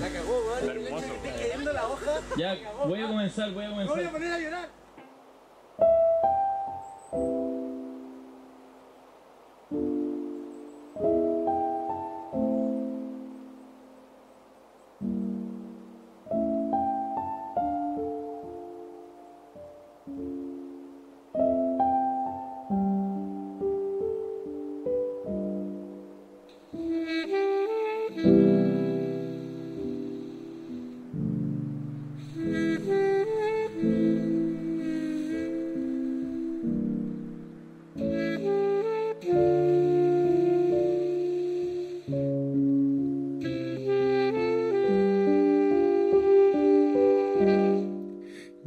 La cagó, weón. Hermoso. Estoy cayendo la hoja. Ya, voy a comenzar, voy a Me voy a comenzar. poner a llorar.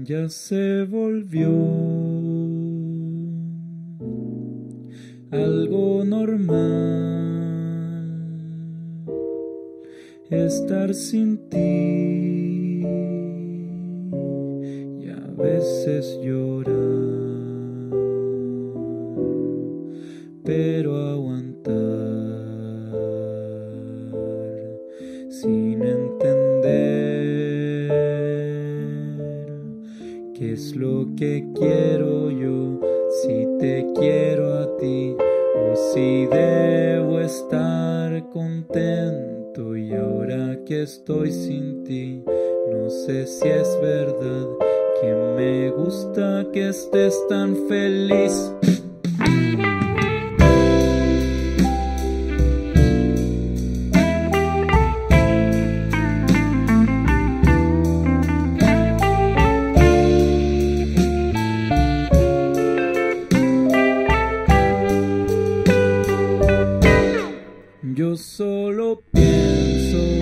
Ya se volvió. Algo normal estar sin ti. Y a veces llorar, qué es lo que quiero yo, si te quiero a ti o si debo estar contento y ahora que estoy sin ti, no sé si es verdad que me gusta que estés tan feliz. Yo solo pienso